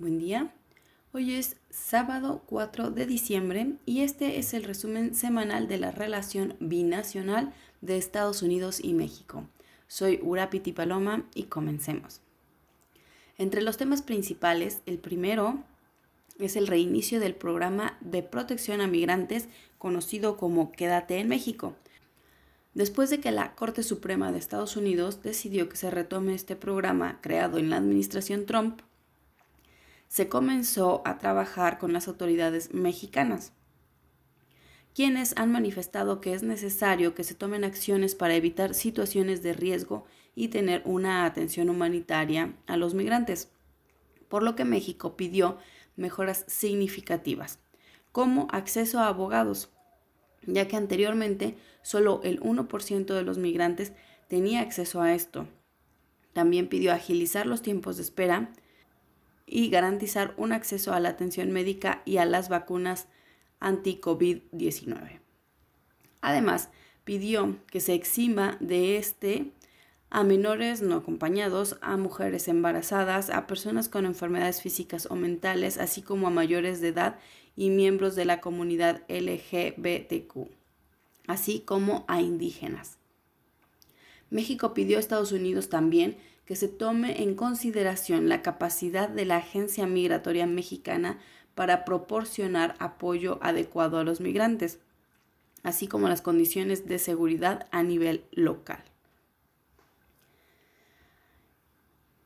Buen día. Hoy es sábado 4 de diciembre y este es el resumen semanal de la relación binacional de Estados Unidos y México. Soy Urapiti Paloma y comencemos. Entre los temas principales, el primero es el reinicio del programa de protección a migrantes conocido como Quédate en México. Después de que la Corte Suprema de Estados Unidos decidió que se retome este programa creado en la administración Trump, se comenzó a trabajar con las autoridades mexicanas, quienes han manifestado que es necesario que se tomen acciones para evitar situaciones de riesgo y tener una atención humanitaria a los migrantes, por lo que México pidió mejoras significativas, como acceso a abogados, ya que anteriormente solo el 1% de los migrantes tenía acceso a esto. También pidió agilizar los tiempos de espera, y garantizar un acceso a la atención médica y a las vacunas anti-COVID-19. Además, pidió que se exima de este a menores no acompañados, a mujeres embarazadas, a personas con enfermedades físicas o mentales, así como a mayores de edad y miembros de la comunidad LGBTQ, así como a indígenas. México pidió a Estados Unidos también que se tome en consideración la capacidad de la Agencia Migratoria Mexicana para proporcionar apoyo adecuado a los migrantes, así como las condiciones de seguridad a nivel local.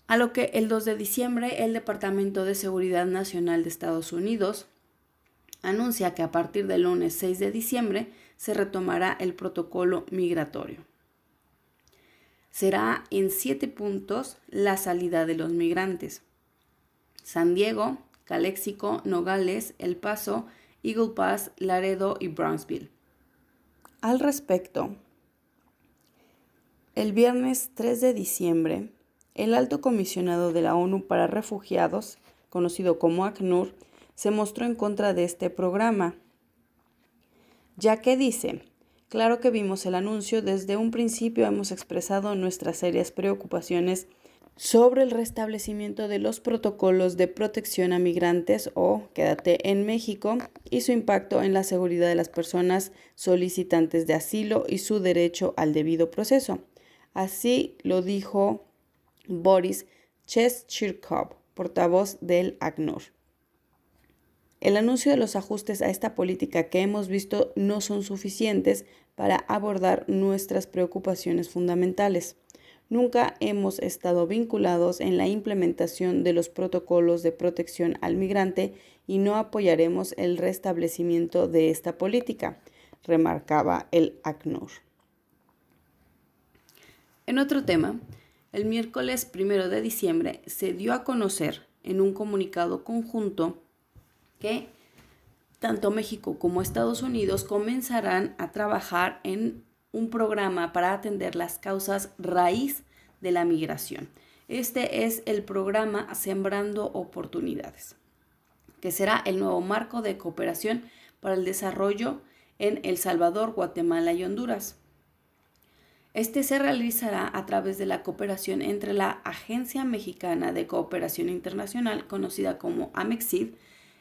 A lo que el 2 de diciembre el Departamento de Seguridad Nacional de Estados Unidos anuncia que a partir del lunes 6 de diciembre se retomará el protocolo migratorio será en siete puntos la salida de los migrantes. San Diego, Calexico, Nogales, El Paso, Eagle Pass, Laredo y Brownsville. Al respecto, el viernes 3 de diciembre, el alto comisionado de la ONU para Refugiados, conocido como ACNUR, se mostró en contra de este programa, ya que dice, Claro que vimos el anuncio, desde un principio hemos expresado nuestras serias preocupaciones sobre el restablecimiento de los protocolos de protección a migrantes o quédate en México y su impacto en la seguridad de las personas solicitantes de asilo y su derecho al debido proceso. Así lo dijo Boris Cheschirkov, portavoz del ACNUR. El anuncio de los ajustes a esta política que hemos visto no son suficientes para abordar nuestras preocupaciones fundamentales. Nunca hemos estado vinculados en la implementación de los protocolos de protección al migrante y no apoyaremos el restablecimiento de esta política, remarcaba el ACNUR. En otro tema, el miércoles primero de diciembre se dio a conocer en un comunicado conjunto que tanto México como Estados Unidos comenzarán a trabajar en un programa para atender las causas raíz de la migración. Este es el programa Sembrando Oportunidades, que será el nuevo marco de cooperación para el desarrollo en El Salvador, Guatemala y Honduras. Este se realizará a través de la cooperación entre la Agencia Mexicana de Cooperación Internacional, conocida como AMEXID,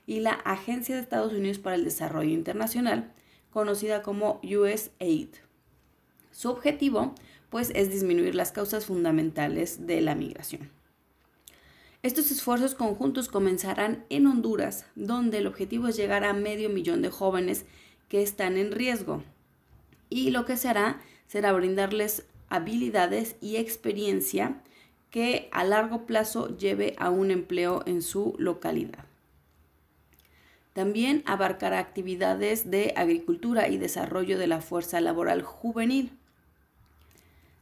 y la Agencia de Estados Unidos para el Desarrollo Internacional, conocida como USAID. Su objetivo, pues, es disminuir las causas fundamentales de la migración. Estos esfuerzos conjuntos comenzarán en Honduras, donde el objetivo es llegar a medio millón de jóvenes que están en riesgo. Y lo que se hará será brindarles habilidades y experiencia que a largo plazo lleve a un empleo en su localidad. También abarcará actividades de agricultura y desarrollo de la fuerza laboral juvenil.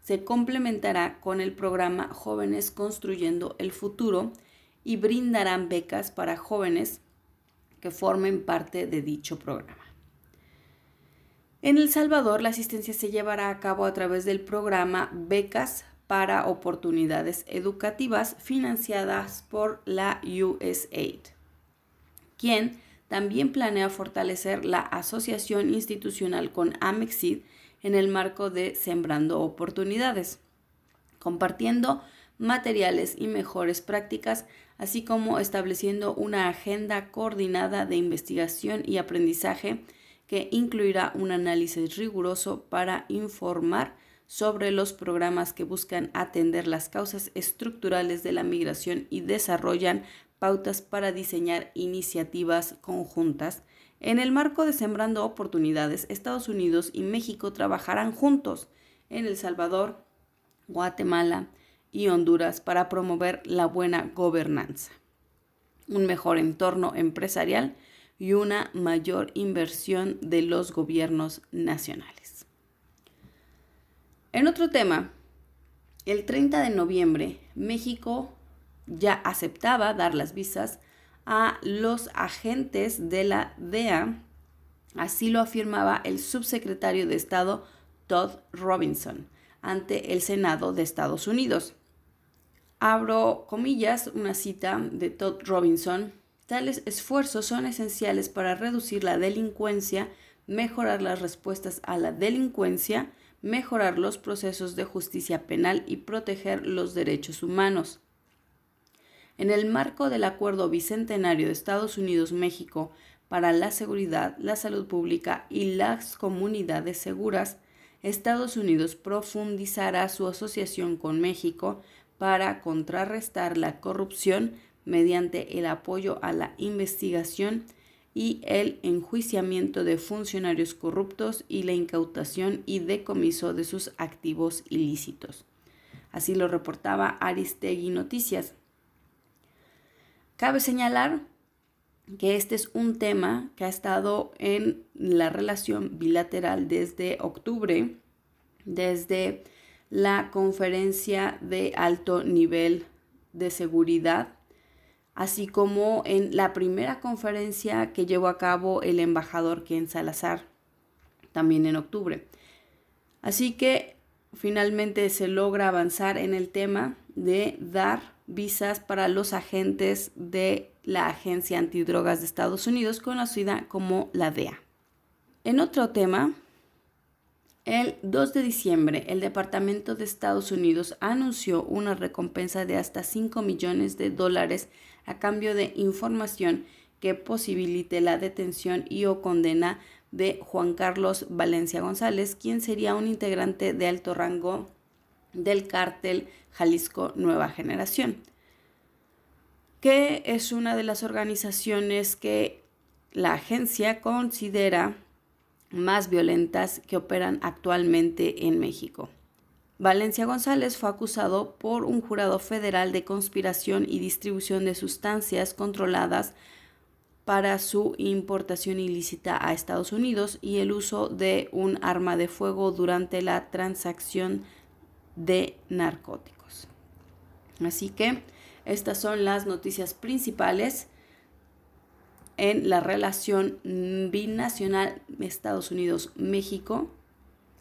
Se complementará con el programa Jóvenes Construyendo el Futuro y brindarán becas para jóvenes que formen parte de dicho programa. En El Salvador, la asistencia se llevará a cabo a través del programa Becas para Oportunidades Educativas financiadas por la USAID, quien también planea fortalecer la asociación institucional con Amexid en el marco de Sembrando Oportunidades, compartiendo materiales y mejores prácticas, así como estableciendo una agenda coordinada de investigación y aprendizaje que incluirá un análisis riguroso para informar sobre los programas que buscan atender las causas estructurales de la migración y desarrollan pautas para diseñar iniciativas conjuntas. En el marco de Sembrando Oportunidades, Estados Unidos y México trabajarán juntos en El Salvador, Guatemala y Honduras para promover la buena gobernanza, un mejor entorno empresarial y una mayor inversión de los gobiernos nacionales. En otro tema, el 30 de noviembre, México ya aceptaba dar las visas a los agentes de la DEA, así lo afirmaba el subsecretario de Estado Todd Robinson ante el Senado de Estados Unidos. Abro comillas, una cita de Todd Robinson. Tales esfuerzos son esenciales para reducir la delincuencia, mejorar las respuestas a la delincuencia, mejorar los procesos de justicia penal y proteger los derechos humanos. En el marco del Acuerdo Bicentenario de Estados Unidos-México para la Seguridad, la Salud Pública y las Comunidades Seguras, Estados Unidos profundizará su asociación con México para contrarrestar la corrupción mediante el apoyo a la investigación y el enjuiciamiento de funcionarios corruptos y la incautación y decomiso de sus activos ilícitos. Así lo reportaba Aristegui Noticias. Cabe señalar que este es un tema que ha estado en la relación bilateral desde octubre, desde la conferencia de alto nivel de seguridad así como en la primera conferencia que llevó a cabo el embajador Ken Salazar, también en octubre. Así que finalmente se logra avanzar en el tema de dar visas para los agentes de la Agencia Antidrogas de Estados Unidos, conocida como la DEA. En otro tema, el 2 de diciembre, el Departamento de Estados Unidos anunció una recompensa de hasta 5 millones de dólares a cambio de información que posibilite la detención y o condena de Juan Carlos Valencia González, quien sería un integrante de alto rango del cártel Jalisco Nueva Generación, que es una de las organizaciones que la agencia considera más violentas que operan actualmente en México. Valencia González fue acusado por un jurado federal de conspiración y distribución de sustancias controladas para su importación ilícita a Estados Unidos y el uso de un arma de fuego durante la transacción de narcóticos. Así que estas son las noticias principales en la relación binacional Estados Unidos-México,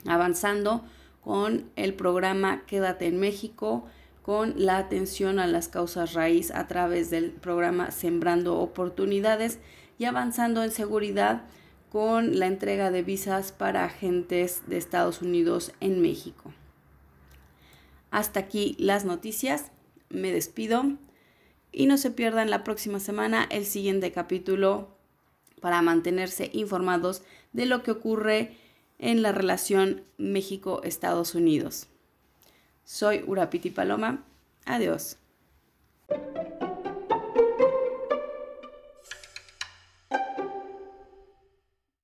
avanzando con el programa Quédate en México, con la atención a las causas raíz a través del programa Sembrando Oportunidades y avanzando en seguridad con la entrega de visas para agentes de Estados Unidos en México. Hasta aquí las noticias, me despido y no se pierdan la próxima semana el siguiente capítulo para mantenerse informados de lo que ocurre en la relación México-Estados Unidos. Soy Urapiti Paloma. Adiós.